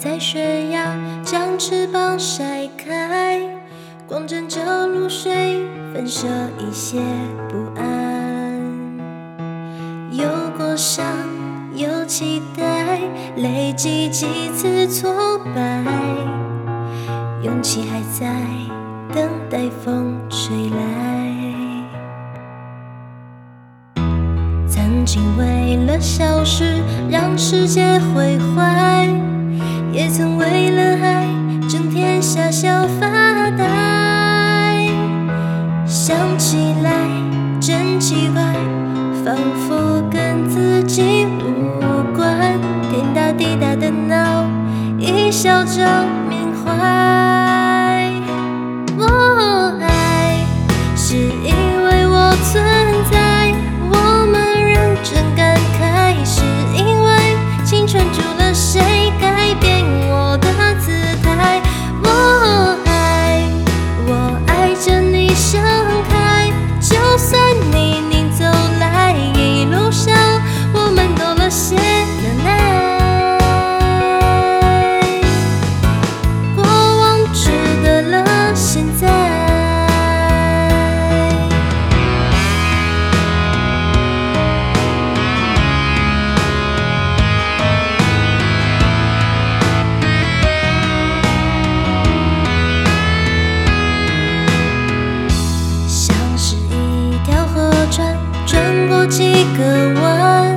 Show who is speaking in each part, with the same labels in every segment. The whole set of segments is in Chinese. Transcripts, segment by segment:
Speaker 1: 在悬崖，将翅膀晒开，光沾着露水，反射一些不安。有过伤，有期待，累积几次挫败，勇气还在等待风吹来。曾经为了小事让世界毁坏，也曾为了爱整天傻笑发呆。想起来真奇怪，仿佛跟自己无关。天大地大的闹，一笑着缅怀。转过几个弯，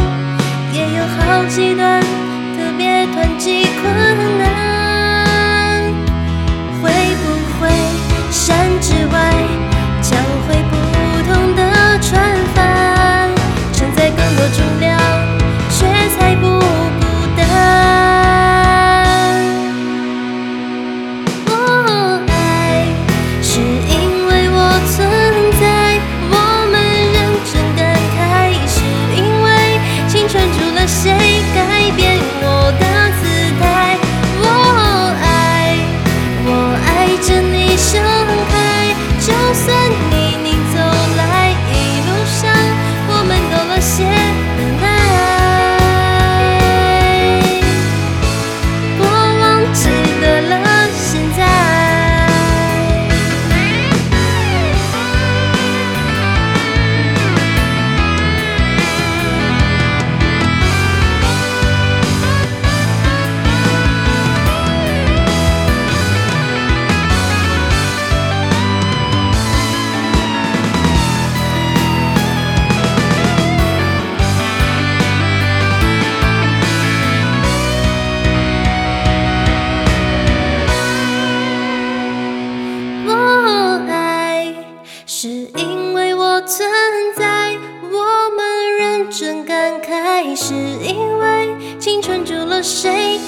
Speaker 1: 们认真感慨，是因为青春住了谁